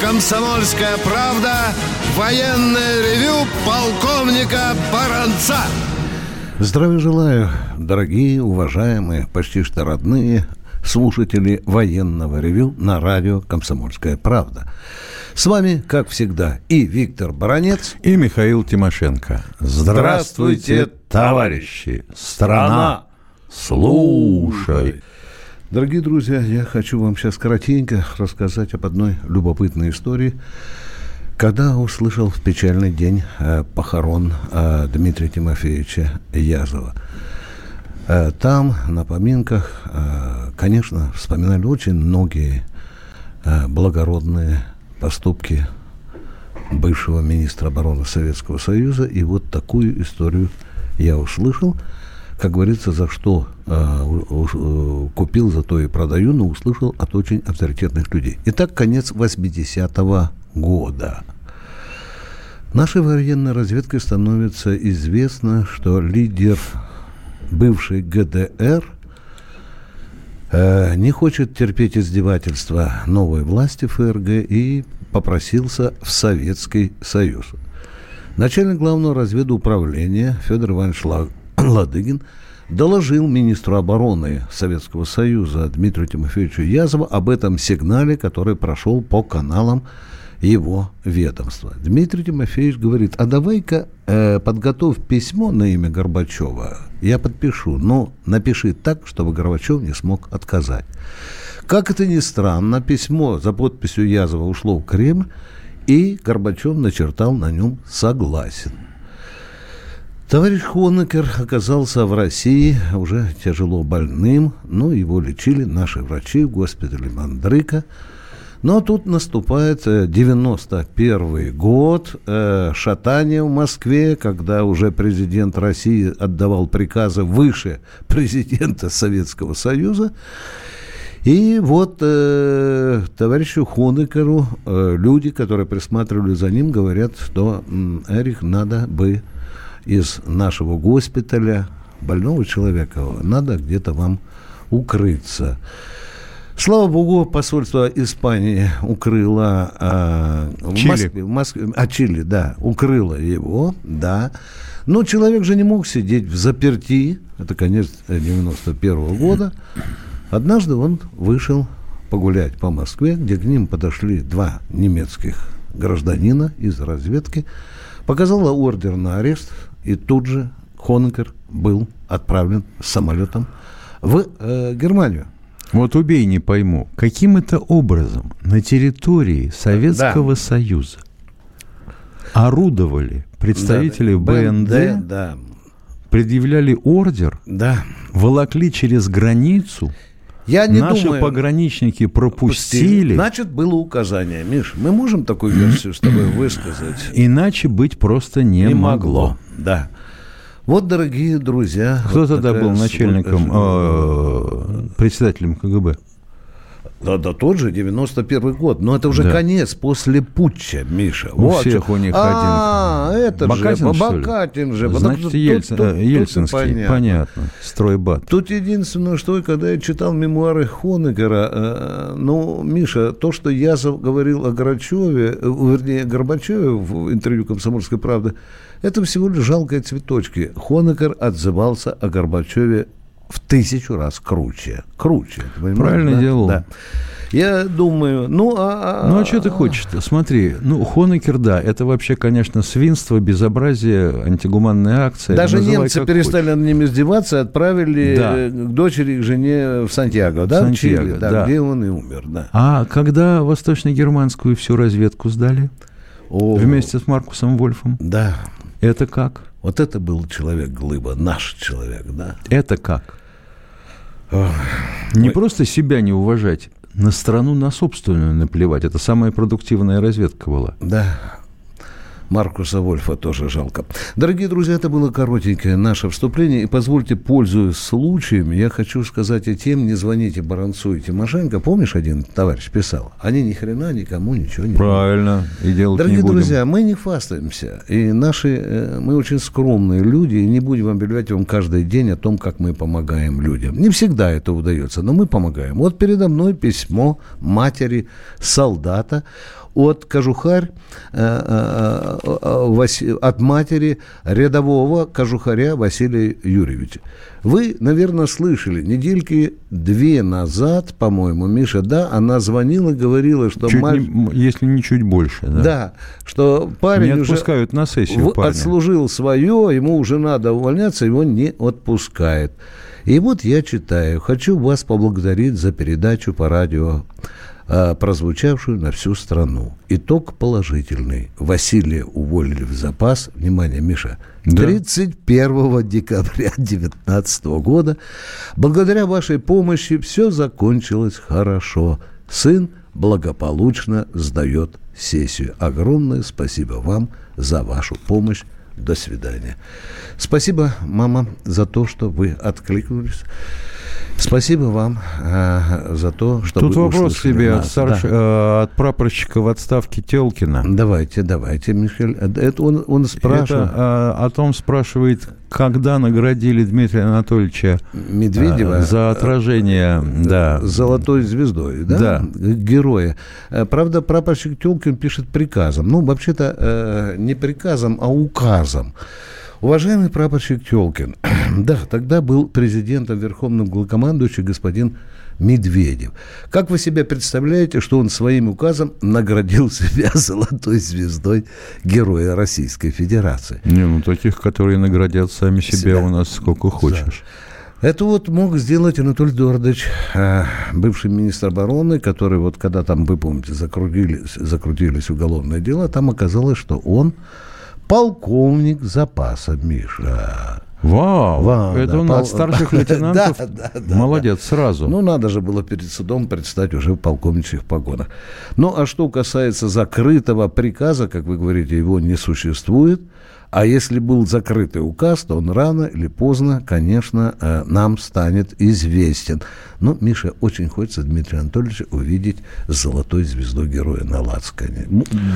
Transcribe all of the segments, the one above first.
«Комсомольская правда» военное ревю полковника Баранца. Здравия желаю, дорогие, уважаемые, почти что родные слушатели военного ревю на радио «Комсомольская правда». С вами, как всегда, и Виктор Баранец, и Михаил Тимошенко. Здравствуйте, товарищи! Страна, слушай! Дорогие друзья, я хочу вам сейчас коротенько рассказать об одной любопытной истории. Когда услышал в печальный день э, похорон э, Дмитрия Тимофеевича Язова, э, там, на поминках, э, конечно, вспоминали очень многие э, благородные поступки бывшего министра обороны Советского Союза. И вот такую историю я услышал. Как говорится, за что э, купил, за то и продаю, но услышал от очень авторитетных людей. Итак, конец 80-го года. Нашей военной разведкой становится известно, что лидер бывшей ГДР э, не хочет терпеть издевательства новой власти ФРГ и попросился в Советский Союз. Начальник главного разведуправления Федор Иванович Ладыгин доложил министру обороны Советского Союза Дмитрию Тимофеевичу Язову об этом сигнале, который прошел по каналам его ведомства. Дмитрий Тимофеевич говорит, а давай-ка э, подготовь письмо на имя Горбачева, я подпишу, но напиши так, чтобы Горбачев не смог отказать. Как это ни странно, письмо за подписью Язова ушло в Кремль, и Горбачев начертал на нем «согласен». Товарищ Хонекер оказался в России уже тяжело больным, но его лечили наши врачи в госпитале Мандрыка. Но тут наступает 91 э, год, э, шатание в Москве, когда уже президент России отдавал приказы выше президента Советского Союза. И вот э, товарищу Хонекеру э, люди, которые присматривали за ним, говорят, что Эрих надо бы из нашего госпиталя больного человека надо где-то вам укрыться. Слава богу, посольство Испании укрыло э, в Москве, в Москве, а Чили, да, укрыло его, да. Но человек же не мог сидеть в заперти, это конец 91 -го года. Однажды он вышел погулять по Москве, где к ним подошли два немецких гражданина из разведки, показала ордер на арест, и тут же Хонекер был отправлен самолетом в э, Германию. Вот убей, не пойму, каким это образом на территории Советского да. Союза орудовали представители да, БНД, БНД да. предъявляли ордер, да. волокли через границу – я не Наши думаю, пограничники пропустили. Значит, было указание. Миш, мы можем такую версию с тобой высказать? Иначе быть просто не, не могло. могло. Да. Вот, дорогие друзья. Кто вот тогда был начальником, э, председателем КГБ? Да, да, тот же 91 год. Но это уже да. конец после путча, Миша. У вот всех у них а, один. А, это Бакатин, же, Бакатин же. Значит, тут, Ельцин, тут, Ельцинский, тут понятно. понятно. Стройбат. Тут единственное, что когда я читал мемуары Хонекера, э, ну, Миша, то, что я говорил о Горбачеве, э, вернее, Горбачеве в интервью «Комсомольской правды», это всего лишь жалкие цветочки. Хонекер отзывался о Горбачеве в тысячу раз круче. Круче. Правильно да? делал. Да. Я думаю, ну а... Ну а что ты хочешь -то? Смотри, ну Хонекер, да, это вообще, конечно, свинство, безобразие, антигуманная акция. Даже немцы перестали хочешь. над ним издеваться, отправили да. к дочери, к жене в Сантьяго, да, Сантьяго, в Чили, да, да. где он и умер, да. А когда восточно-германскую всю разведку сдали? О, Вместе с Маркусом Вольфом? Да. Это как? Вот это был человек-глыба, наш человек, да. Это как? Не просто себя не уважать, на страну, на собственную наплевать. Это самая продуктивная разведка была. Да, Маркуса Вольфа тоже жалко. Дорогие друзья, это было коротенькое наше вступление. И позвольте, пользуясь случаем, я хочу сказать и тем, не звоните Баранцу и Тимошенко. Помнишь, один товарищ писал? Они ни хрена никому ничего не Правильно. И делать Дорогие не будем. друзья, мы не фастаемся. И наши, э, мы очень скромные люди, и не будем объявлять вам каждый день о том, как мы помогаем людям. Не всегда это удается, но мы помогаем. Вот передо мной письмо матери солдата, от кожухарь, э, от матери рядового кожухаря Василия Юрьевича. Вы, наверное, слышали, недельки две назад, по-моему, Миша, да, она звонила, говорила, что... Чуть маль... не, если не чуть больше, да. Да, что парень не отпускают уже на сессию парня. отслужил свое, ему уже надо увольняться, его не отпускает. И вот я читаю. Хочу вас поблагодарить за передачу по радио прозвучавшую на всю страну. Итог положительный. Василия уволили в запас. Внимание, Миша. Да. 31 декабря 2019 года. Благодаря вашей помощи все закончилось хорошо. Сын благополучно сдает сессию. Огромное спасибо вам за вашу помощь. До свидания. Спасибо, мама, за то, что вы откликнулись. Спасибо вам э, за то, что Тут вы вопрос себе от, старш... да. э, от прапорщика в отставке Телкина. Давайте, давайте, Михаил. Это он, он спрашивает. Это, э, о том спрашивает, когда наградили Дмитрия Анатольевича Медведева э, за отражение э, да. золотой звездой, да? Да. Героя. Э, правда, прапорщик Телкин пишет приказом. Ну, вообще-то э, не приказом, а указом. Уважаемый прапорщик Телкин, да, тогда был президентом Верховным главкомандующим господин Медведев. Как вы себе представляете, что он своим указом наградил себя золотой звездой Героя Российской Федерации? Не, ну таких, которые наградят сами себя, себя. у нас сколько хочешь. Да. Это вот мог сделать Анатолий Эдуардович, э, бывший министр обороны, который вот когда там, вы помните, закрутились, закрутились уголовные дела, там оказалось, что он полковник запаса, Миша. Вау, Вау это да, он пол... от старших лейтенантов. да, да, да, Молодец, да. сразу. Ну, надо же было перед судом предстать уже в полковничьих погонах. Ну, а что касается закрытого приказа, как вы говорите, его не существует – а если был закрытый указ, то он рано или поздно, конечно, э, нам станет известен. Но, Миша, очень хочется Дмитрия Анатольевича увидеть с золотой звездой героя на Лацкане.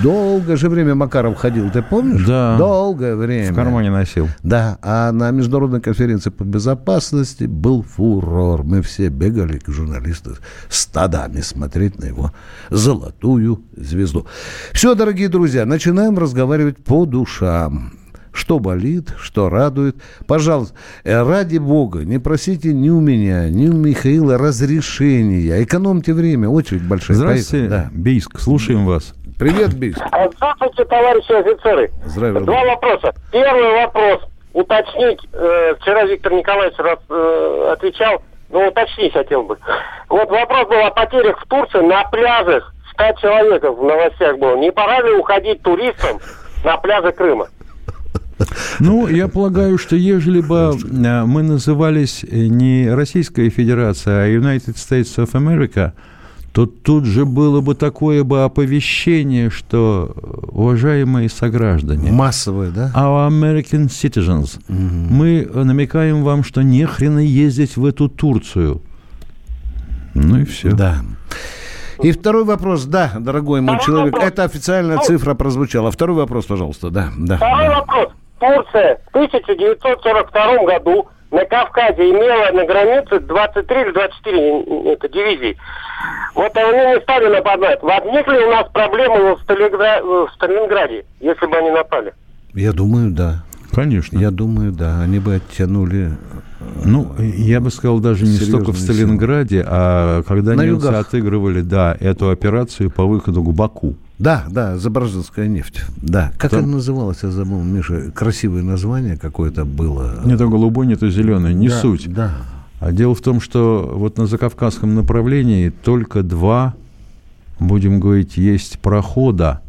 Долгое же время Макаров ходил, ты помнишь? Да. Долгое время. В кармане носил. Да, а на Международной конференции по безопасности был фурор. Мы все бегали, журналисты, стадами смотреть на его золотую звезду. Все, дорогие друзья, начинаем разговаривать по душам что болит, что радует. Пожалуйста, э, ради Бога, не просите ни у меня, ни у Михаила разрешения. Экономьте время, очередь большая. Здравствуйте, да. Бийск, слушаем вас. Привет, Бийск. А, здравствуйте, товарищи офицеры. Здравия. Два вопроса. Первый вопрос. Уточнить, э, вчера Виктор Николаевич раз, э, отвечал, но уточнить хотел бы. Вот вопрос был о потерях в Турции на пляжах. 100 человек в новостях было. Не пора ли уходить туристам на пляжи Крыма? Ну, я полагаю, что ежели бы э, мы назывались не Российская Федерация, а United States of America, то тут же было бы такое бы оповещение, что, уважаемые сограждане... Массовое, да? Our American citizens. Угу. Мы намекаем вам, что не хрена ездить в эту Турцию. Ну и все. Да. И второй вопрос, да, дорогой мой второй человек, вопрос. это официальная цифра прозвучала. Второй вопрос, пожалуйста, да. да второй да. вопрос. Турция в 1942 году на Кавказе имела на границе 23 или 24 это, дивизий. Вот они не стали нападать. Возникли у нас проблемы в, Сталингра... в Сталинграде, если бы они напали? Я думаю, да. Конечно. Я думаю, да. Они бы оттянули ну, я бы сказал, даже не столько в Сталинграде, а когда На немцы югах. отыгрывали, да, эту операцию по выходу к Баку. Да, да, Заборожинская нефть. Да. Как Там... она называлась, я забыл, Миша, красивое название какое-то было. Не то голубой, не то зеленый, не да, суть. Да. А дело в том, что вот на закавказском направлении только два, будем говорить, есть прохода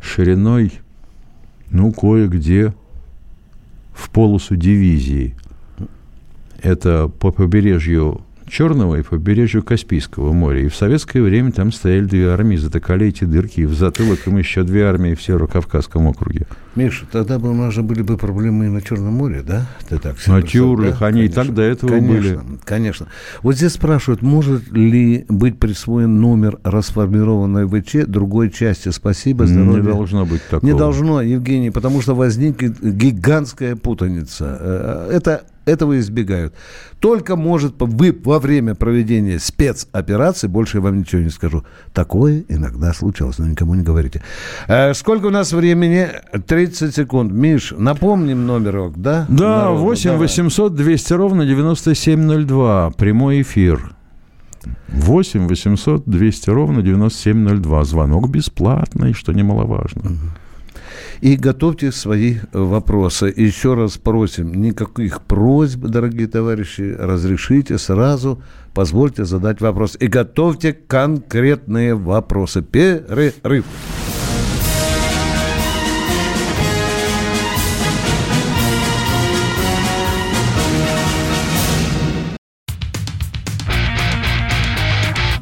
шириной, ну, кое-где в полосу дивизии. Это по побережью Черного и побережью Каспийского моря. И в советское время там стояли две армии, затыкали эти дырки, и в затылок им еще две армии в Северо-Кавказском округе. Миша, тогда бы у нас же были бы проблемы и на Черном море, да? Ты так на Тюрлях, да? они конечно, и так до этого конечно, были. Конечно. Вот здесь спрашивают, может ли быть присвоен номер расформированной ВЧ другой части? Спасибо, здоровья. Не должно быть такого. Не должно, Евгений, потому что возникнет гигантская путаница. Э, это этого избегают. Только может вы во время проведения спецоперации, больше я вам ничего не скажу, такое иногда случалось, но никому не говорите. Э, сколько у нас времени? 30 секунд. Миш, напомним номерок, да? Да, Народу, 8 800 200 ровно 9702. Прямой эфир. 8 800 200 ровно 9702. Звонок бесплатный, что немаловажно. Угу. И готовьте свои вопросы. Еще раз просим, никаких просьб, дорогие товарищи, разрешите сразу, позвольте задать вопрос. И готовьте конкретные вопросы. Перерыв.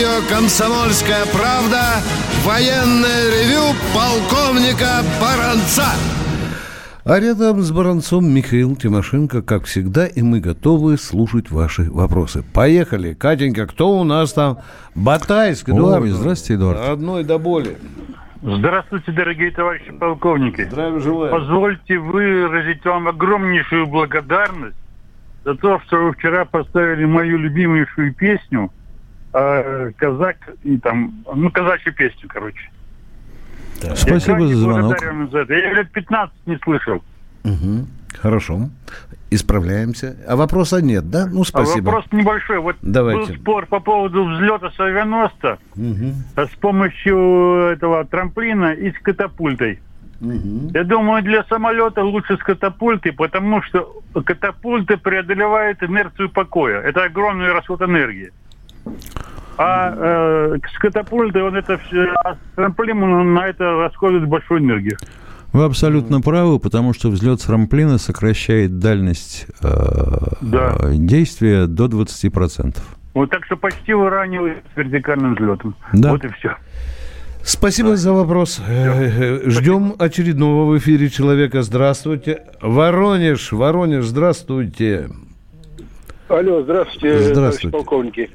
Радио «Комсомольская правда» военное ревю полковника Баранца. А рядом с Баранцом Михаил Тимошенко, как всегда, и мы готовы слушать ваши вопросы. Поехали. Катенька, кто у нас там? Батайск, Эдуард. Ой, здравствуйте, Эдуард. Одной до боли. Здравствуйте, дорогие товарищи полковники. Здравия желаю. Позвольте выразить вам огромнейшую благодарность за то, что вы вчера поставили мою любимейшую песню э, казак и там, ну, казачью песню, короче. Да. Спасибо за звонок. За это. Я лет 15 не слышал. Угу. Хорошо. Исправляемся. А вопроса нет, да? Ну, спасибо. А вопрос небольшой. Вот Давайте. был спор по поводу взлета с авианоста угу. с помощью этого трамплина и с катапультой. Угу. Я думаю, для самолета лучше с катапультой, потому что катапульта преодолевает инерцию покоя. Это огромный расход энергии. А э, с катапультой он это все, а с трамплином на это расходует большую энергию. Вы абсолютно правы, потому что взлет с трамплина сокращает дальность э, да. действия до 20%. Вот так что почти выранивает с вертикальным взлетом. Да. Вот и все. Спасибо да. за вопрос. Все. Ждем Спасибо. очередного в эфире человека. Здравствуйте. Воронеж, Воронеж, здравствуйте. Алло, здравствуйте, здравствуйте. полковники.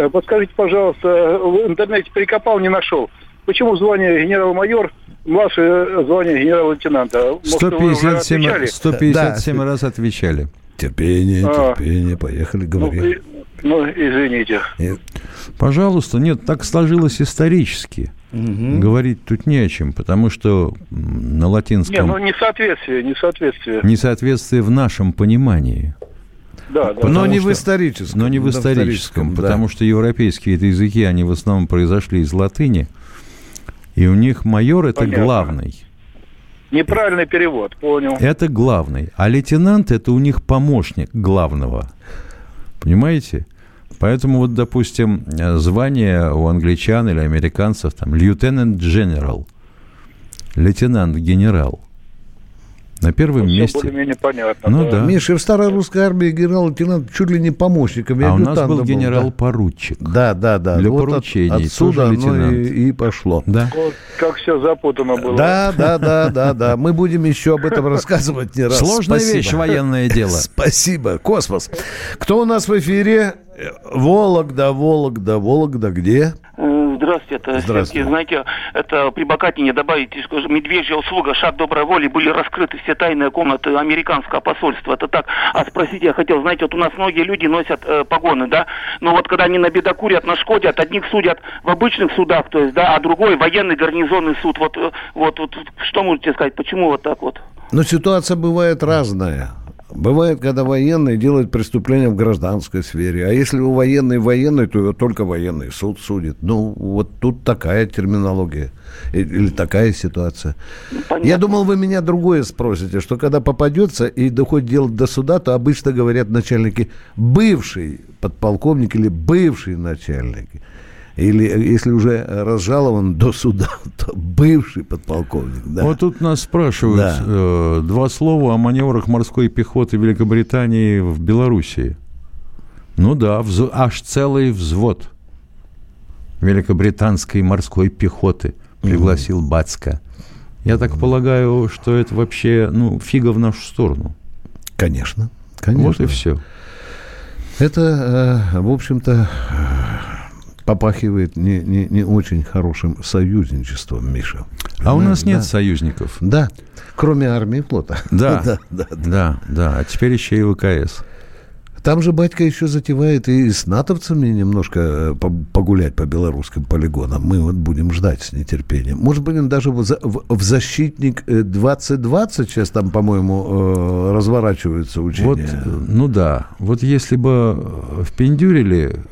Э, подскажите, пожалуйста, в интернете прикопал, не нашел. Почему звание генерал-майор младшее звание генерал-лейтенанта? 157, 157 да. раз отвечали. Терпение, а, терпение, поехали, говори. Ну, ну извините. Нет. Пожалуйста, нет, так сложилось исторически. Угу. Говорить тут не о чем, потому что на латинском... Не, ну несоответствие, несоответствие. Несоответствие в нашем понимании. Да, да. Но не что, в историческом. Но не в историческом, потому что европейские это языки, они в основном произошли из латыни, и у них майор это Понятно. главный. Неправильный перевод, понял. Это главный. А лейтенант это у них помощник главного. Понимаете? Поэтому вот, допустим, звание у англичан или американцев там lieutenant general, лейтенант-генерал – на первом ну, месте. более-менее понятно. Ну да. да. Миша, в старой русской армии генерал-лейтенант чуть ли не помощником. А у нас был генерал-поручик. Да, да, да. Для вот поручений. От, отсюда оно и, и пошло. Да. Вот как все запутано было. Да, да, да, да, да. Мы будем еще об этом рассказывать не раз. Сложная Спасибо. вещь, военное дело. Спасибо. Космос. Кто у нас в эфире? Вологда, Вологда, Вологда, где? Здравствуйте, это Здравствуйте. Знаете, это при Бакатине добавить, что медвежья услуга, шаг доброй воли, были раскрыты все тайные комнаты американского посольства. Это так. А спросить я хотел, знаете, вот у нас многие люди носят э, погоны, да, но вот когда они на бедокурят, нашкодят, одних судят в обычных судах, то есть, да, а другой военный гарнизонный суд. Вот, э, вот, вот что можете сказать, почему вот так вот? Но ситуация бывает разная Бывает, когда военный делает преступление в гражданской сфере. А если у военной военный, то его только военный суд судит. Ну, вот тут такая терминология. Или такая ситуация. Понятно. Я думал, вы меня другое спросите, что когда попадется и доходит дело до суда, то обычно говорят начальники бывший подполковник или бывший начальник. Или если уже разжалован до суда, то бывший подполковник. Да. Вот тут нас спрашивают да. э, два слова о маневрах морской пехоты Великобритании в Белоруссии. Ну да, вз... аж целый взвод великобританской морской пехоты пригласил mm Бацка. Я так mm полагаю, что это вообще, ну, фига в нашу сторону. Конечно, конечно. Вот и все. Это, э, в общем-то, попахивает не, не, не очень хорошим союзничеством, Миша. А у нас нет да. союзников. Да, кроме армии и флота. Да, да, да, да, да. А теперь еще и ВКС. Там же батька еще затевает и с натовцами немножко э, погулять по белорусским полигонам. Мы вот будем ждать с нетерпением. Может быть, даже в, защитник 2020 э, сейчас там, по-моему, э, разворачиваются учения. Вот, ну да. Вот если бы в Пендюреле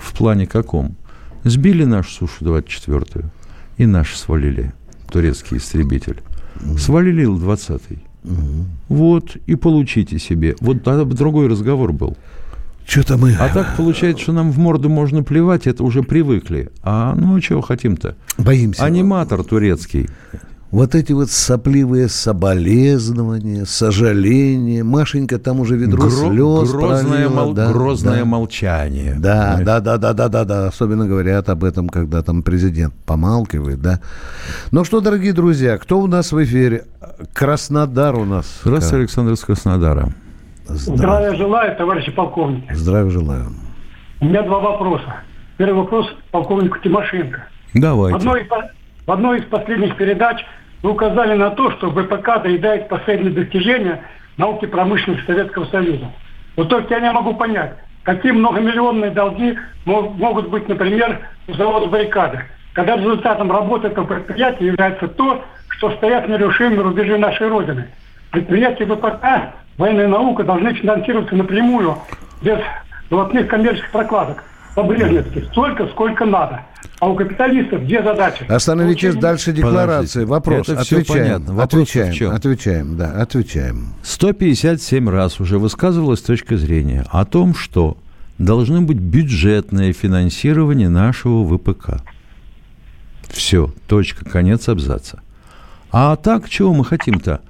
в плане каком? Сбили нашу Сушу 24-ю и наши свалили, турецкий истребитель. Свалили Ил-20. Угу. Вот, и получите себе. Вот тогда бы другой разговор был. Что-то мы... А так получается, что нам в морду можно плевать, это уже привыкли. А ну чего хотим-то? Боимся. Аниматор турецкий вот эти вот сопливые соболезнования, сожаления. Машенька там уже ведро Гро- слез грозное, мол- да, грозное да. молчание. Да, да, да, да, да, да, да. Особенно говорят об этом, когда там президент помалкивает, да. Ну что, дорогие друзья, кто у нас в эфире? Краснодар у нас. Здравствуйте, Александр из Краснодара. Здравия. Здравия желаю, товарищи полковники. Здравия желаю. У меня два вопроса. Первый вопрос полковнику Тимошенко. Давайте. В одной, в одной из последних передач вы указали на то, что ВПК доедает последние достижения науки промышленности Советского Союза. Вот только я не могу понять, какие многомиллионные долги могут быть, например, у завода «Баррикады», когда результатом работы этого предприятия является то, что стоят нерушимые рубежи нашей Родины. Предприятия ВПК, военная наука должны финансироваться напрямую, без золотых коммерческих прокладок, по-брежневски, столько, сколько надо – а у капиталистов где задача? Остановитесь дальше декларации. Вопрос. Это отвечаем. Вопрос отвечаем. Отвечаем. Да, отвечаем. 157 раз уже высказывалась точка зрения о том, что должно быть бюджетное финансирование нашего ВПК. Все. Точка. Конец абзаца. А так, чего мы хотим-то?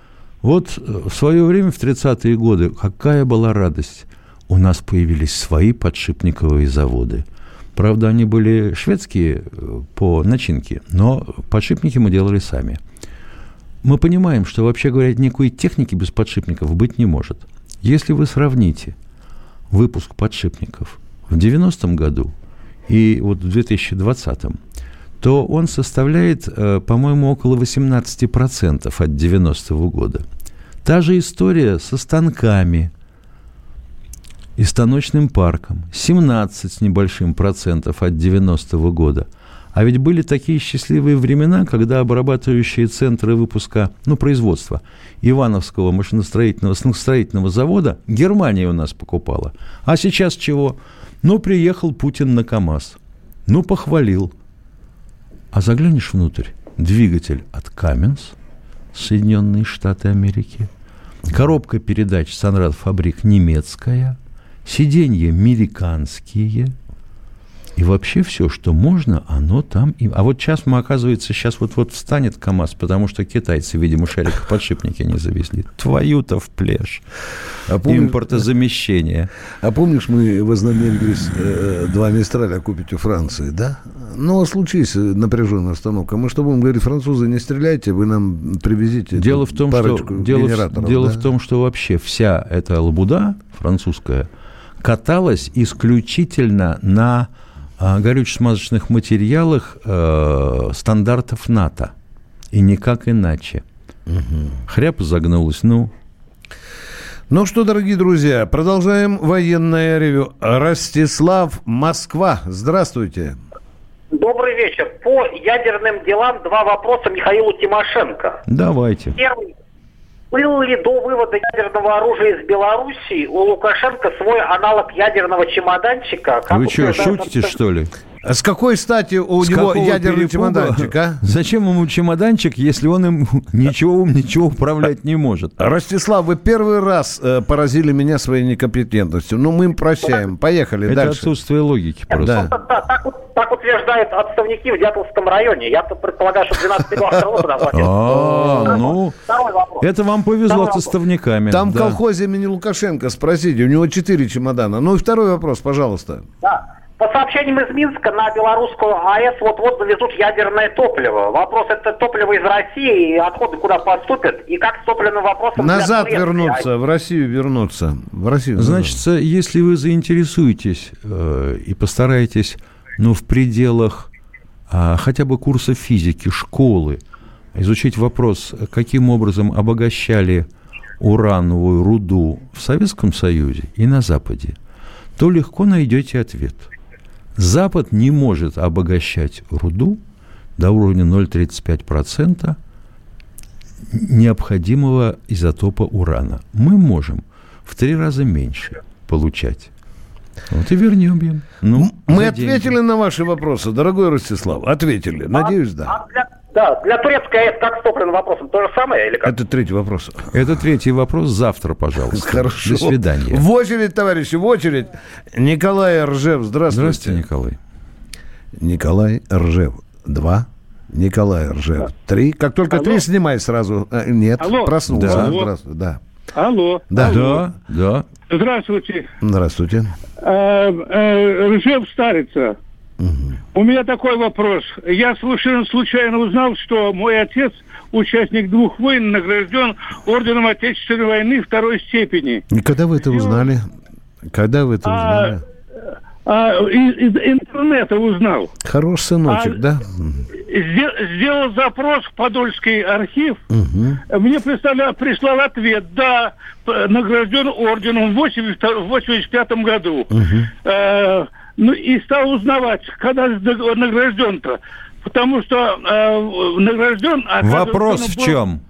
Вот в свое время, в 30-е годы, какая была радость. У нас появились свои подшипниковые заводы – Правда, они были шведские э, по начинке, но подшипники мы делали сами. Мы понимаем, что, вообще говоря, никакой техники без подшипников быть не может. Если вы сравните выпуск подшипников в 90-м году и вот в 2020-м, то он составляет, э, по-моему, около 18% от 90-го года. Та же история со станками – и станочным парком. 17 с небольшим процентов от 90-го года. А ведь были такие счастливые времена, когда обрабатывающие центры выпуска, ну, производства Ивановского машиностроительного строительного завода Германия у нас покупала. А сейчас чего? Ну, приехал Путин на КАМАЗ. Ну, похвалил. А заглянешь внутрь, двигатель от Каменс, Соединенные Штаты Америки, коробка передач Санрад Фабрик немецкая – сиденья американские, и вообще все, что можно, оно там. И... А вот сейчас мы, оказывается, сейчас вот-вот встанет КАМАЗ, потому что китайцы, видимо, шарик подшипники не завезли. Твою-то в плешь. А помнишь, Импортозамещение. А помнишь, мы вознамерились э, два Мистраля купить у Франции, да? Ну, а случись напряженная остановка. Мы что будем говорить, французы, не стреляйте, вы нам привезите дело в том, что, дело, дело да? в том, что вообще вся эта лабуда французская – каталась исключительно на э, горюче-смазочных материалах э, стандартов НАТО. И никак иначе. Угу. Хряп загнулась, ну. Ну что, дорогие друзья, продолжаем военное ревю. Ростислав, Москва. Здравствуйте. Добрый вечер. По ядерным делам два вопроса Михаилу Тимошенко. Давайте. Первый, был ли до вывода ядерного оружия из Белоруссии у Лукашенко свой аналог ядерного чемоданчика? Вы что, шутите, что ли? А с какой стати у С него ядерный перепуга? чемоданчик, а? Зачем ему чемоданчик, если он им ничего, ничего управлять не может? Ростислав, вы первый раз э, поразили меня своей некомпетентностью. Ну, мы им прощаем. Поехали Это дальше. отсутствие логики просто. Да. Да, так, так утверждают отставники в Дятловском районе. Я предполагаю, что 12 миллионов А, ну, это вам повезло с отставниками. Там в колхозе имени Лукашенко, спросите, у него четыре чемодана. Ну и второй вопрос, пожалуйста. Да. По сообщениям из Минска на белорусскую АЭС вот-вот завезут ядерное топливо. Вопрос, это топливо из России, и отходы куда поступят, и как с топливным вопросом... Назад вернуться, в Россию вернуться. В Россию. Значит, если вы заинтересуетесь э, и постараетесь, ну, в пределах э, хотя бы курса физики, школы, изучить вопрос, каким образом обогащали урановую руду в Советском Союзе и на Западе, то легко найдете ответ – Запад не может обогащать руду до уровня 0,35% необходимого изотопа урана. Мы можем в три раза меньше получать. Вот и вернем им. Ну, Мы ответили деньги. на ваши вопросы, дорогой Ростислав. Ответили. Надеюсь, да. А для, да, для турецкой АЭС как с топливным вопросом? То же самое или как? Это третий вопрос. Это третий вопрос. Завтра, пожалуйста. Хорошо. До свидания. В очередь, товарищи, в очередь. Николай Ржев, здравствуйте. Здравствуйте, Николай. Николай Ржев. Два. Николай Ржев. Три. Как только Алло. три, снимай сразу. А, нет, Алло. проснулся. Да. Здравствуй. Да. Алло. Да. Алло. Да. Здравствуйте. Здравствуйте. А, а, Ржев Старица. У меня такой вопрос. Я совершенно случайно узнал, что мой отец, участник двух войн, награжден орденом Отечественной войны второй степени. И когда вы это узнали? Когда вы это а, узнали? А, из, из интернета узнал. Хороший сыночек, а, да? Сделал запрос в Подольский архив. Угу. Мне прислали, прислал ответ. Да, награжден орденом в 1985 году. Угу. Ну и стал узнавать, когда награжден-то. Потому что э, награжден... Вопрос в чем?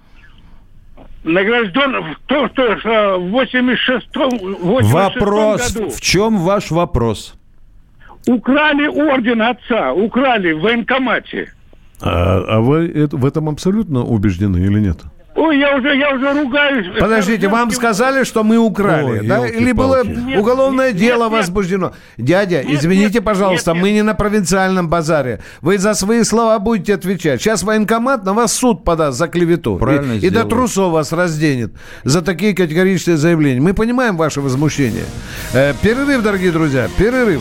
Награжден в том, что в 86-м Вопрос. Году. В чем ваш вопрос? Украли орден отца, украли в военкомате. А, а вы это, в этом абсолютно убеждены или нет? Ой, я уже, я уже ругаюсь. Подождите, вам сказали, что мы украли, Ой, да? Или было нет, уголовное нет, дело нет, возбуждено? Дядя, нет, извините, нет, пожалуйста, нет, мы не на провинциальном базаре. Вы за свои слова будете отвечать. Сейчас военкомат на вас суд подаст за клевету. Правильно и, и до трусов вас разденет за такие категоричные заявления. Мы понимаем ваше возмущение. Э, перерыв, дорогие друзья, перерыв.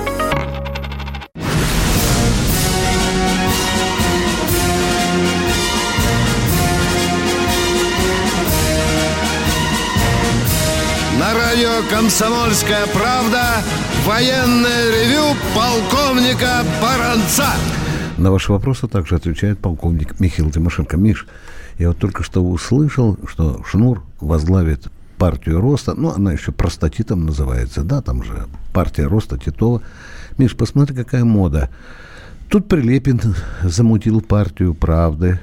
Радио «Комсомольская правда» военное ревю полковника Баранца. На ваши вопросы также отвечает полковник Михаил Тимошенко. Миш, я вот только что услышал, что Шнур возглавит партию роста, ну, она еще простатитом называется, да, там же партия роста Титова. Миш, посмотри, какая мода. Тут Прилепин замутил партию правды.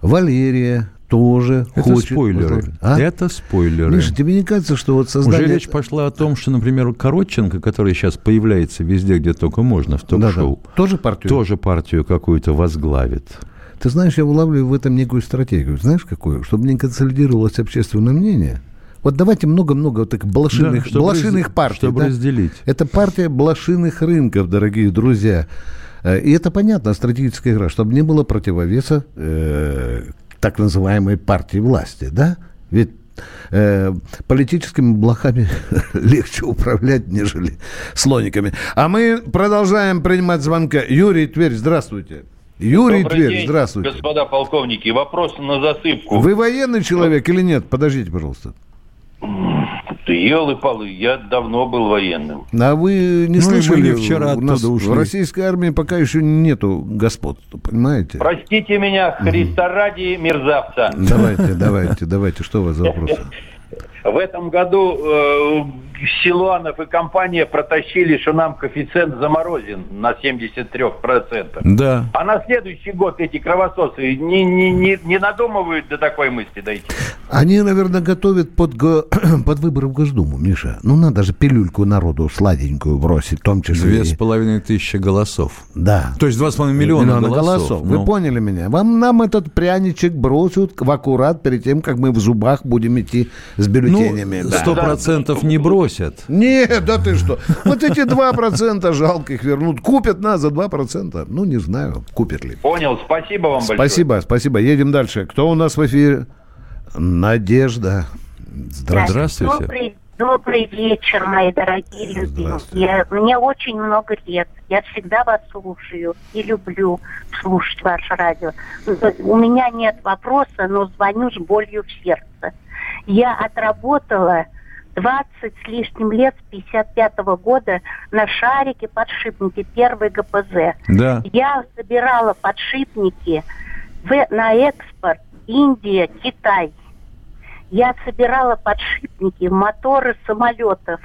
Валерия тоже это хочет... спойлеры. А? Это спойлеры. Миша, тебе не кажется, что вот создание... Уже речь пошла о том, что, например, Коротченко, который сейчас появляется везде, где только можно, в ток-шоу... Да, да. Тоже партию? Тоже партию какую-то возглавит. Ты знаешь, я улавливаю в этом некую стратегию. Знаешь, какую? Чтобы не консолидировалось общественное мнение. Вот давайте много-много вот таких блошиных, да, чтобы блошиных раз, партий. Чтобы да? разделить. Это партия блошиных рынков, дорогие друзья. Э, и это понятно, стратегическая игра, чтобы не было противовеса э, так называемой партии власти, да? Ведь э, политическими блохами легче управлять, нежели слониками. А мы продолжаем принимать звонка. Юрий Тверь, здравствуйте. Юрий Добрый Тверь, день, здравствуйте. Господа полковники, вопрос на засыпку. Вы военный человек или нет? Подождите, пожалуйста. Елы-палы, я давно был военным. А вы не ну, слышали? вчера у нас ушли. В российской армии пока еще нету господ, понимаете? Простите меня, Христа ради мерзавца. Давайте, давайте, давайте, что у вас за вопрос? В этом году э, Силуанов и компания протащили, что нам коэффициент заморозен на 73%. Да. А на следующий год эти кровососы не, не, не, не надумывают до такой мысли дойти. Они, наверное, готовят под, под выборы в Госдуму, Миша. Ну, надо же пилюльку народу сладенькую бросить, в том числе... Две с половиной тысячи голосов. Да. То есть два с половиной миллиона, миллиона голосов. голосов. Ну. Вы поняли меня? Вам нам этот пряничек бросят в аккурат перед тем, как мы в зубах будем идти с бюллетенями. Ну, сто процентов да. не бросят. Нет, да ты что? Вот эти два процента жалко их вернут. Купят нас за два процента. Ну, не знаю, купят ли. Понял, спасибо вам большое. Спасибо, спасибо. Едем дальше. Кто у нас в эфире? Надежда. Здравствуйте. Добрый, добрый вечер, мои дорогие любимые. Мне очень много лет. Я всегда вас слушаю и люблю слушать ваше радио. У меня нет вопроса, но звоню с болью в сердце. Я отработала 20 с лишним лет с 55 -го года на шарике подшипники первой ГПЗ. Да. Я собирала подшипники в, на экспорт Индия, Китай. Я собирала подшипники в моторы самолетов.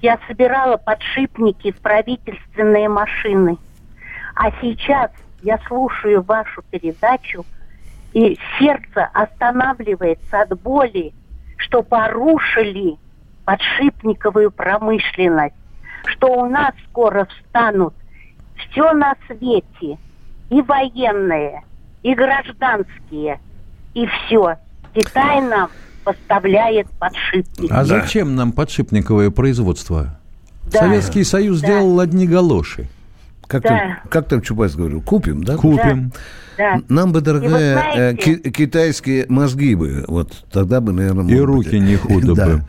Я собирала подшипники в правительственные машины. А сейчас я слушаю вашу передачу, и сердце останавливается от боли, что порушили подшипниковую промышленность, что у нас скоро встанут все на свете, и военные, и гражданские, и все. Китай нам поставляет подшипники. А зачем нам подшипниковое производство? Да. Советский Союз да. делал одни галоши. Как, да. там, как там Чубайс говорил? Купим, да? Купим. Да. Нам бы, дорогая, знаете, э, китайские мозги бы, вот тогда бы, наверное... И руки быть, не худо бы.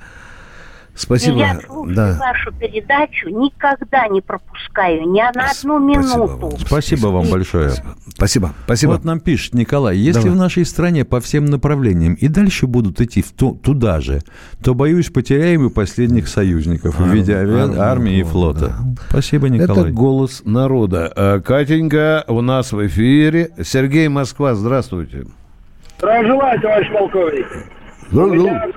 Спасибо. И я слушаю да. вашу передачу, никогда не пропускаю, ни на одну минуту. Вам. Спасибо вам большое. Спасибо. Спасибо. Вот нам пишет Николай, если Давай. в нашей стране по всем направлениям и дальше будут идти в ту, туда же, то, боюсь, потеряем и последних союзников Ар- в виде ави... Ар- армии и флота. Да. Спасибо, Николай. Это голос народа. А, Катенька у нас в эфире. Сергей Москва, здравствуйте. Здравия желаю, товарищ полковник. Здравия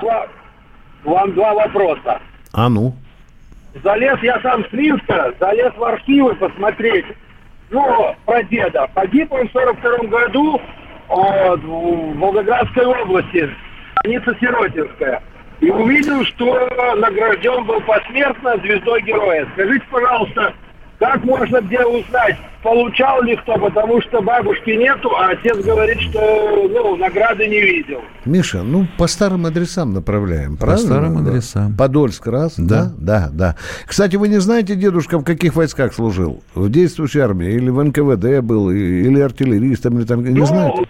вам два вопроса. А ну? Залез я сам с Минска, залез в архивы посмотреть. Ну, про деда. Погиб он в 42 году вот, в Волгоградской области, станица Сиротинская. И увидел, что награжден был посмертно звездой героя. Скажите, пожалуйста, как можно где узнать, получал ли кто, потому что бабушки нету, а отец говорит, что ну, награды не видел. Миша, ну по старым адресам направляем, правильно? По старым адресам. Подольск раз, да. да, да, да. Кстати, вы не знаете, дедушка в каких войсках служил? В действующей армии или в НКВД был, или артиллеристом, или там, не ну, знаете?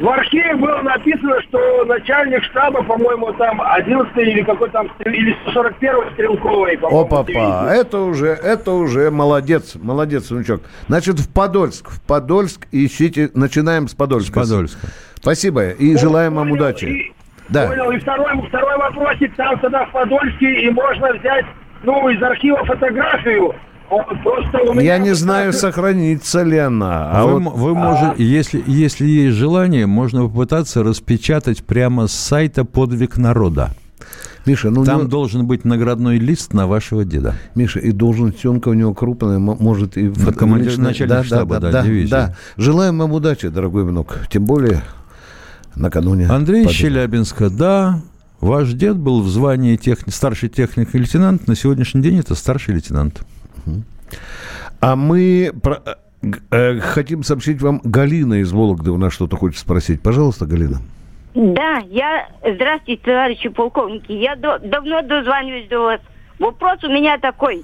В архиве было написано, что начальник штаба, по-моему, там 11 или какой там, или 41 стрелковый, по-моему. О, папа, это уже, это уже молодец, молодец, внучок. Значит, в Подольск, в Подольск ищите, начинаем с Подольска. С Подольска. Спасибо и желаем вам удачи. И, да. Понял, и второй, второй вопросик, там тогда в Подольске, и можно взять, ну, из архива фотографию, я не знаю, сохранится ли она. А вы, вот... вы можете, если, если есть желание, можно попытаться распечатать прямо с сайта «Подвиг народа». Миша, ну там не... должен быть наградной лист на вашего деда. Миша, и должен тёмка у него крупная, может и в командир начальник да, штаба, да, да, да, да. Желаем вам удачи, дорогой внук. Тем более накануне. Андрей победы. Челябинска, да. Ваш дед был в звании тех... старший техник и лейтенант. На сегодняшний день это старший лейтенант. А мы про, э, э, хотим сообщить вам, Галина из Вологды у нас что-то хочет спросить. Пожалуйста, Галина. Да, я... Здравствуйте, товарищи полковники. Я до... давно дозваниваюсь до вас. Вопрос у меня такой.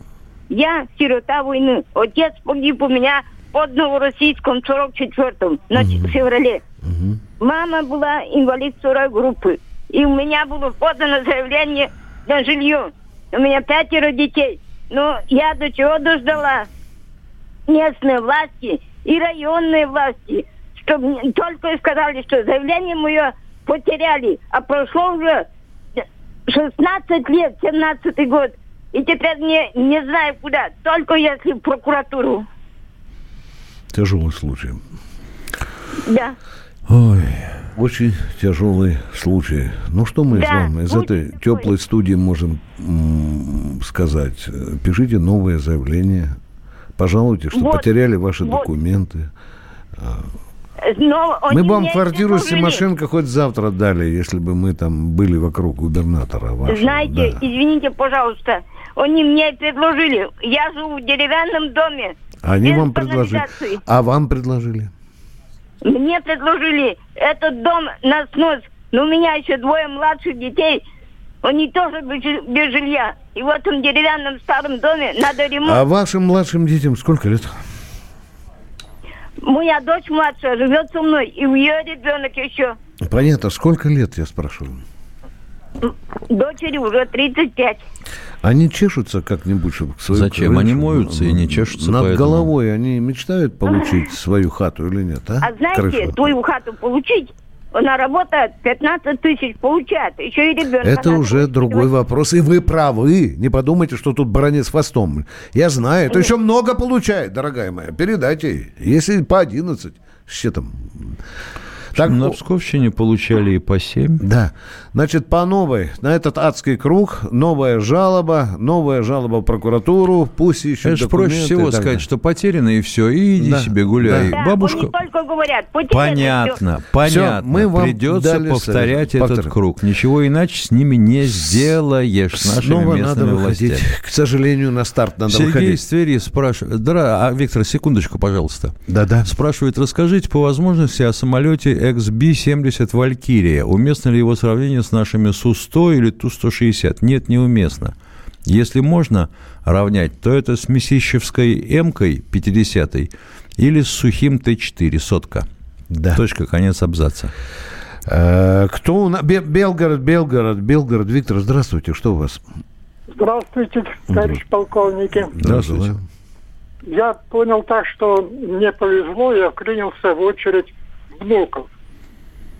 Я сирота войны. Отец погиб у меня под Новороссийском 44-м на угу. феврале. Угу. Мама была инвалид второй группы. И у меня было подано заявление на жилье. У меня пятеро детей. Ну, я до чего дождала местные власти и районные власти, что мне только сказали, что заявление мое потеряли, а прошло уже 16 лет, 17 год, и теперь не, не знаю куда, только если в прокуратуру. Тяжелый случай. Да. Ой, очень тяжелый случай. Ну что мы да, с вами из этой такой. теплой студии можем сказать? Пишите новое заявление. Пожалуйте, что вот, потеряли ваши вот. документы. Но мы бы вам квартиру Симошенко хоть завтра дали, если бы мы там были вокруг губернатора вашего. Знаете, да. извините, пожалуйста, они мне предложили. Я живу в деревянном доме. Они вам предложили. А вам предложили? Мне предложили этот дом на снос. Но у меня еще двое младших детей. Они тоже без жилья. И в этом деревянном старом доме надо ремонт. А вашим младшим детям сколько лет? Моя дочь младшая живет со мной, и у ее ребенок еще. Понятно. Сколько лет, я спрашиваю? Дочери уже 35. Они чешутся как-нибудь, чтобы к своему Зачем? Крыльчу, они моются и не чешутся. Над поэтому... головой они мечтают получить свою хату или нет, а? А знаете, Крышу. твою хату получить, она работает, 15 тысяч получает, еще и ребенок. Это уже другой вопрос, и вы правы. Не подумайте, что тут баронец хвостом. Я знаю, это еще много получает, дорогая моя. Передайте ей. Если по 11, что там... Так, на Псковщине получали и по 7. Да. Значит, по новой, на этот адский круг, новая жалоба, новая жалоба в прокуратуру, пусть ищут Это проще всего сказать, что потеряно и все, и иди да. себе гуляй. Да. Бабушка... Да, только говорят, понятно, понятно. Все, мы вам Придется повторять совет. этот Повтор. круг. Ничего иначе с ними не сделаешь, с нашими Снова местными надо властями. К сожалению, на старт надо Сергей выходить. из Твери спрашивает. Да, а, Виктор, секундочку, пожалуйста. Да-да. Спрашивает, расскажите по возможности о самолете XB-70 «Валькирия». Уместно ли его сравнение с нашими Су-100 или Ту-160. Нет, неуместно. Если можно равнять, то это с Месищевской М-кой 50 или с сухим Т-4 сотка. Да. Точка, конец абзаца. Э, кто у нас? Белгород, Белгород, Белгород. Виктор, здравствуйте. Что у вас? Здравствуйте, товарищ угу. полковники. Здравствуйте. Я понял так, что мне повезло, я вклинился в очередь внуков.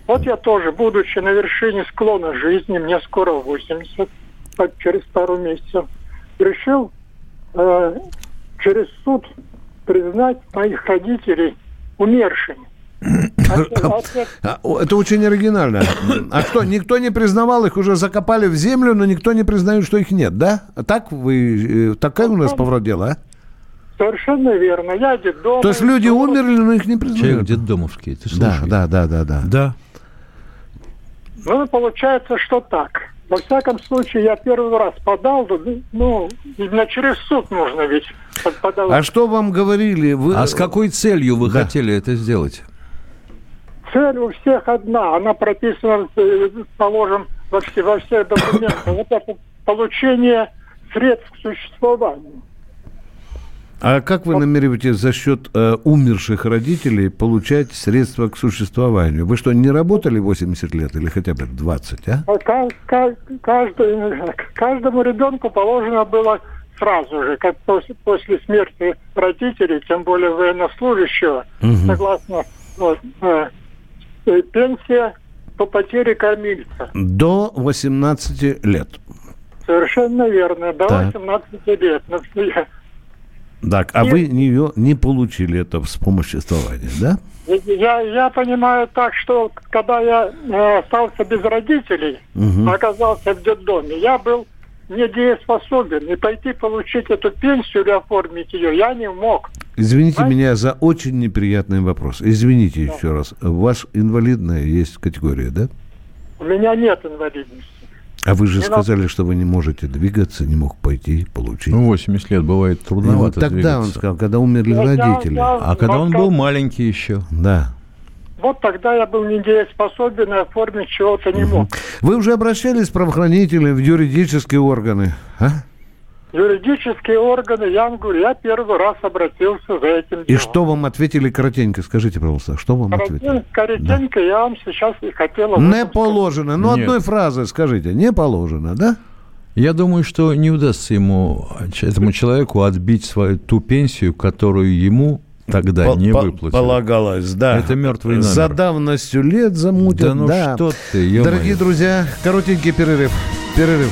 Вот я тоже, будучи на вершине склона жизни, мне скоро 80, через пару месяцев, решил э, через суд признать моих родителей умершими. А, это очень оригинально. А что, никто не признавал их, уже закопали в землю, но никто не признает, что их нет, да? Так вы, э, такая у нас поворот дела, а? Совершенно верно. Я детдом. То есть люди умерли, но их не признают. Человек детдомовский, ты слушай. Да, да, да, да, да. Да. Ну, получается, что так. Во всяком случае, я первый раз подал, ну, именно через суд нужно ведь подавать. А что вам говорили? Вы... А с какой целью вы да. хотели это сделать? Цель у всех одна. Она прописана, э, положим, во, все, во всех документах. Вот это получение средств к существованию. А как вы намереваетесь за счет э, умерших родителей получать средства к существованию? Вы что, не работали 80 лет или хотя бы 20, а? а каждый, каждому ребенку положено было сразу же, как после, после смерти родителей, тем более военнослужащего, угу. согласно вот, э, э, пенсия по потере кормильца. До 18 лет. Совершенно верно, до так. 18 лет. Ну, так, а Нет. вы не, не получили это вспомоществование, да? Я, я понимаю так, что когда я э, остался без родителей, угу. оказался в детдоме, я был недееспособен. И пойти получить эту пенсию или оформить ее я не мог. Извините Знаете? меня за очень неприятный вопрос. Извините да. еще раз. У вас инвалидная есть категория, да? У меня нет инвалидности. А вы же не сказали, что вы не можете двигаться, не мог пойти, получить. Ну, 80 лет бывает трудновато ну, вот тогда двигаться. он сказал, когда умерли я, родители. Я, я, а когда он был маленький еще. Да. Вот тогда я был недееспособен и оформить чего-то не мог. Вы уже обращались с правоохранителями в юридические органы, а? Юридические органы, я вам говорю, я первый раз обратился за этим И что вам ответили коротенько? Скажите, пожалуйста, что вам Коротен, ответили? Коротенько да. я вам сейчас и хотела... Не положено. Ну, Нет. одной фразой скажите. Не положено, да? Я думаю, что не удастся ему, этому человеку отбить свою ту пенсию, которую ему тогда по, не выплатили. Полагалось, да. Это мертвый номер. За давностью лет замутят. Да ну да. что ты, Дорогие друзья, коротенький перерыв. Перерыв.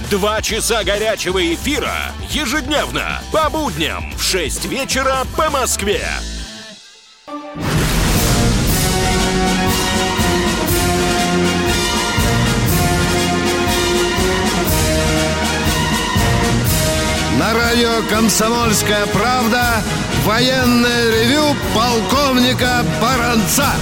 Два часа горячего эфира ежедневно по будням в 6 вечера по Москве. На радио «Комсомольская правда» военное ревю полковника Баранца.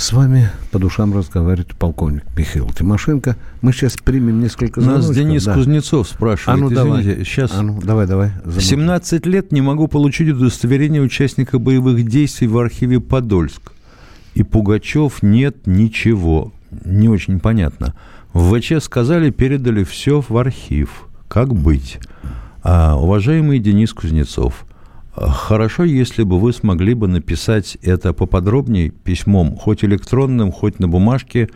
С вами по душам разговаривает полковник Михаил Тимошенко. Мы сейчас примем несколько звоночков. Нас Денис да. Кузнецов спрашивает. А ну давай. Сейчас. А ну давай, давай. В 17 лет не могу получить удостоверение участника боевых действий в архиве Подольск. И Пугачев нет ничего. Не очень понятно. В ВЧ сказали, передали все в архив. Как быть? А, уважаемый Денис Кузнецов, Хорошо, если бы вы смогли бы написать это поподробнее письмом, хоть электронным, хоть на бумажке,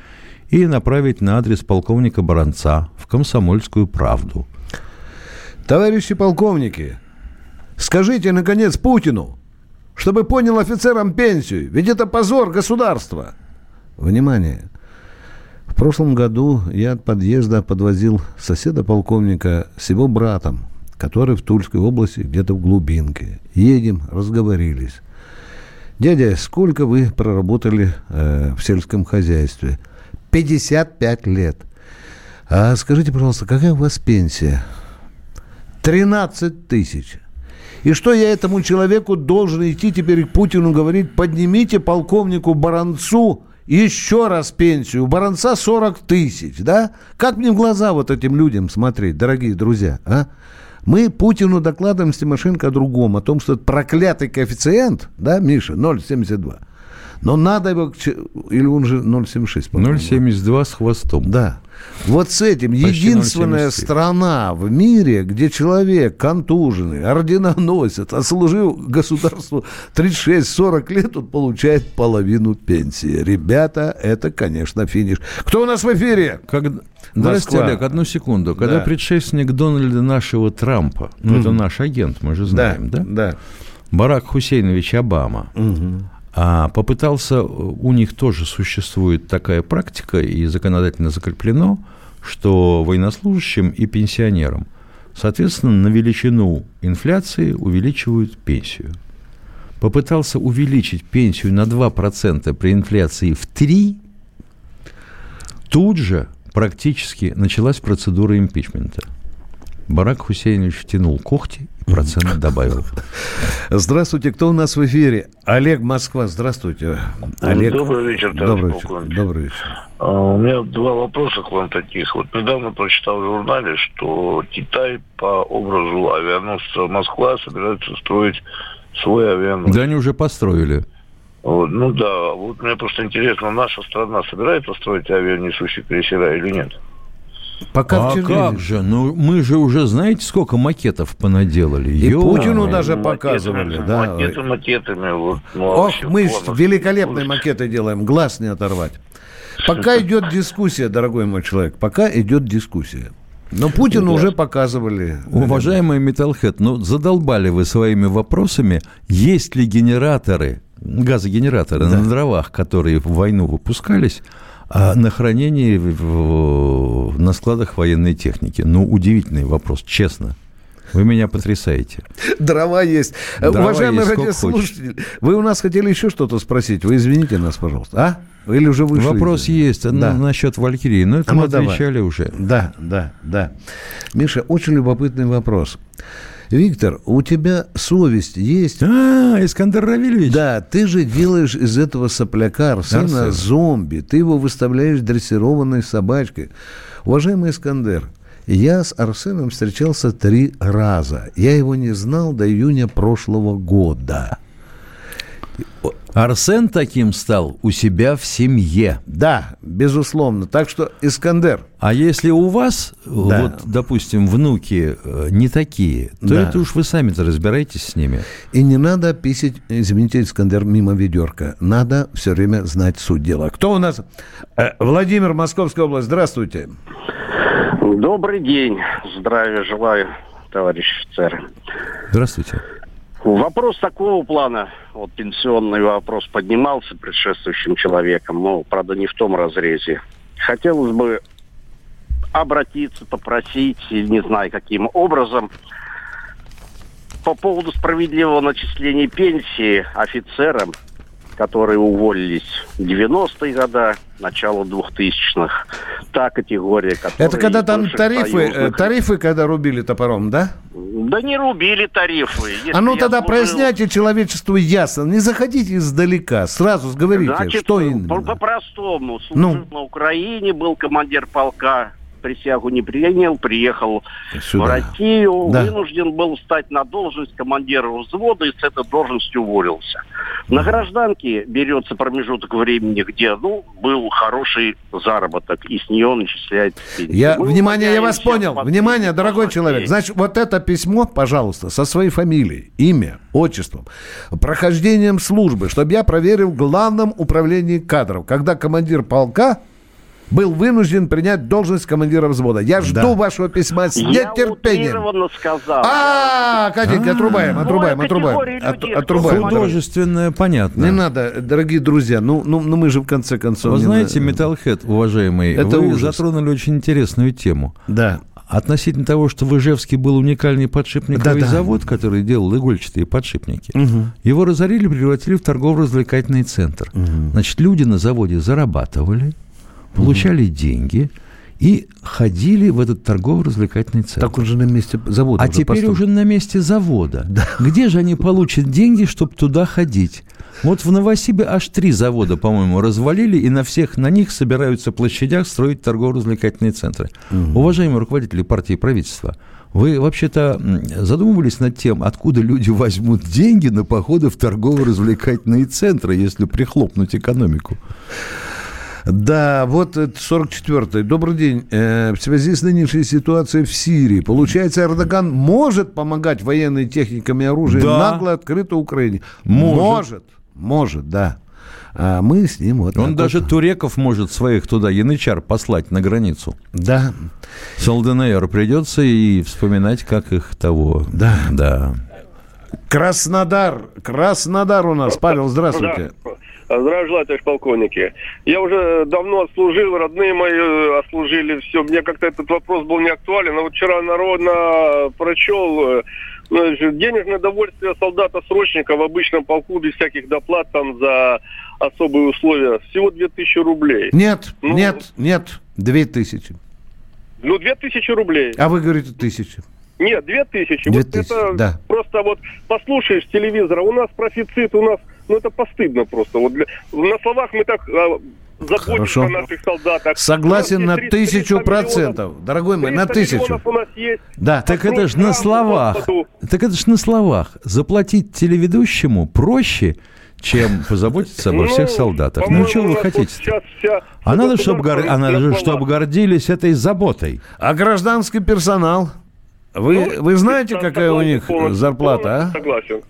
и направить на адрес полковника Баранца в «Комсомольскую правду». Товарищи полковники, скажите, наконец, Путину, чтобы понял офицерам пенсию, ведь это позор государства. Внимание! В прошлом году я от подъезда подвозил соседа полковника с его братом, который в Тульской области, где-то в глубинке. Едем, разговорились. Дядя, сколько вы проработали э, в сельском хозяйстве? 55 лет. А скажите, пожалуйста, какая у вас пенсия? 13 тысяч. И что я этому человеку должен идти теперь к Путину говорить, поднимите полковнику Баранцу еще раз пенсию. У Баранца 40 тысяч, да? Как мне в глаза вот этим людям смотреть, дорогие друзьья, а? Мы Путину докладываем Тимошенко о другом, о том, что это проклятый коэффициент, да, Миша, 0,72. Но надо его, или он же 0,76, 0,72 с хвостом. Да. Вот с этим Почти единственная 0,73. страна в мире, где человек контуженный, орденоносец, отслужил государству 36-40 лет, он получает половину пенсии. Ребята, это, конечно, финиш. Кто у нас в эфире? Как... Здравствуйте, Олег, одну секунду. Когда да. предшественник Дональда нашего Трампа, ну, mm это наш агент, мы же знаем, да? Да. да. Барак Хусейнович Обама, mm а попытался, у них тоже существует такая практика, и законодательно закреплено, что военнослужащим и пенсионерам, соответственно, на величину инфляции увеличивают пенсию. Попытался увеличить пенсию на 2% при инфляции в 3%, тут же практически началась процедура импичмента. Барак Хусейнович втянул когти и процент добавил. Здравствуйте, кто у нас в эфире? Олег Москва, здравствуйте. Олег. Добрый вечер, Добрый вечер. Добрый вечер. А, у меня два вопроса к вам таких. Вот недавно прочитал в журнале, что Китай по образу авианосца Москва собирается строить свой авианосец. Да они уже построили. Вот, ну да, вот мне просто интересно, наша страна собирается строить авианесущие крейсера или нет? Пока а как же? Ну, мы же уже знаете, сколько макетов понаделали. И Ё Путину даже показывали. Макеты, да. Макеты макетами. Вот, ну, Ох, мы великолепные макеты делаем, глаз не оторвать. Пока идет дискуссия, дорогой мой человек, пока идет дискуссия. Но Путину уже показывали. Уважаемый Металлхед, ну задолбали вы своими вопросами. Есть ли генераторы, газогенераторы да. на дровах, которые в войну выпускались, а на хранении в, на складах военной техники? Ну, удивительный вопрос, честно. Вы меня потрясаете. Дрова есть. Дрова Уважаемый есть, радиослушатель, вы у нас хотели еще что-то спросить. Вы извините нас, пожалуйста. А? Или уже вышли? Вопрос есть да. насчет Валькирии, но это а мы давай. отвечали уже. Да, да, да. Миша, очень любопытный вопрос. Виктор, у тебя совесть есть? А, Искандер Равильевич. Да, ты же делаешь из этого сопляка Арсена зомби. Ты его выставляешь дрессированной собачкой. Уважаемый Искандер, Я с Арсеном встречался три раза. Я его не знал до июня прошлого года. Арсен таким стал у себя в семье. Да, безусловно. Так что, Искандер. А если у вас, да. вот, допустим, внуки э, не такие, то да. это уж вы сами-то разбирайтесь с ними. И не надо писать, извините, Искандер, мимо ведерка. Надо все время знать суть дела. Кто у нас? Э, Владимир, Московская область. Здравствуйте. Добрый день. Здравия желаю, товарищ офицеры. Здравствуйте. Вопрос такого плана, вот пенсионный вопрос поднимался предшествующим человеком, но, правда, не в том разрезе. Хотелось бы обратиться, попросить, не знаю каким образом, по поводу справедливого начисления пенсии офицерам – которые уволились в 90-е годы, начало 2000-х. Та категория, которая... Это когда там тарифы, э, союзных... тарифы, когда рубили топором, да? Да не рубили тарифы. Если а ну тогда служил... проясняйте человечеству ясно. Не заходите издалека, сразу говорите, Значит, что именно. По-простому. Служил ну. на Украине, был командир полка, присягу не принял, приехал Сюда. в Россию, да. вынужден был стать на должность командира взвода и с этой должности уволился. На гражданке берется промежуток времени, где ну, был хороший заработок, и с нее начисляет пенсию. Я, внимание, я вас понял. Внимание, дорогой человек. Значит, вот это письмо, пожалуйста, со своей фамилией, имя, отчеством, прохождением службы, чтобы я проверил в главном управлении кадров. Когда командир полка был вынужден принять должность командира взвода. Я жду да. вашего письма с нетерпением. Я сказал. А, Катенька, отрубаем, отрубаем, отрубаем. От, отрубаем. Художественное, понятно. Не надо, дорогие друзья, ну, ну, ну мы же в конце концов... Вы знаете, Металлхед, уважаемый, Это вы ужас. затронули очень интересную тему. Да. Относительно того, что в Ижевске был уникальный подшипниковый да, да. завод, который делал игольчатые подшипники, угу. его разорили, превратили в торгово-развлекательный центр. Угу. Значит, люди на заводе зарабатывали, получали деньги и ходили в этот торгово-развлекательный центр. Так он же на месте завода. А теперь построен. уже на месте завода. Да. Где же они получат деньги, чтобы туда ходить? Вот в Новосибе аж три завода, по-моему, развалили, и на всех на них собираются площадях строить торгово-развлекательные центры. Угу. Уважаемые руководители партии и правительства, вы вообще-то задумывались над тем, откуда люди возьмут деньги на походы в торгово-развлекательные центры, если прихлопнуть экономику? Да, вот 44-й. Добрый день. Э, в связи с нынешней ситуацией в Сирии, получается, Эрдоган может помогать военной техникам и оружием да. нагло открыто Украине? Может. Может, может да. А мы с ним вот... Он даже вот. туреков может своих туда, янычар, послать на границу. Да. С ЛДНР придется и вспоминать, как их того... Да. Да. Краснодар. Краснодар у нас. Павел, здравствуйте. Да. Здравия желаю, товарищ полковники. Я уже давно отслужил, родные мои отслужили, все. Мне как-то этот вопрос был не актуален. Но вот вчера народно прочел э, денежное довольствие солдата-срочника в обычном полку без всяких доплат там за особые условия. Всего 2000 рублей. Нет, ну, нет, нет, 2000. Ну, 2000 рублей. А вы говорите тысячи. Нет, 2000. 2000, вот это да. просто вот послушаешь телевизора, у нас профицит, у нас ну это постыдно просто. Вот для, на словах мы так а, заботимся о наших солдатах. Согласен на тысячу процентов. Дорогой мой, на тысячу. у нас есть. Да. Так это же на словах. Так это же на словах. Заплатить телеведущему проще, чем позаботиться обо всех ну, солдатах. Ну, что вы хотите? А надо, чтобы, гор... а надо, чтобы гордились этой заботой. А гражданский персонал? Вы, ну, вы знаете, какая у них зарплата, а? Согласен.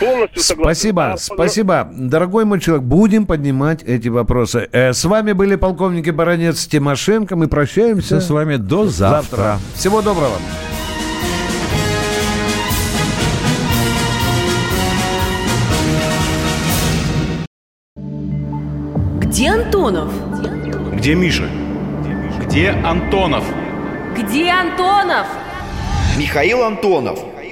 Полностью согласен. Спасибо, а, спасибо. Дорогой мой человек, будем поднимать эти вопросы. Э, с вами были полковники Баранец Тимошенко. Мы прощаемся. Все с вами до завтра. завтра. Всего доброго. Где Антонов? Где Миша? Где Антонов? Где Антонов? Михаил Антонов –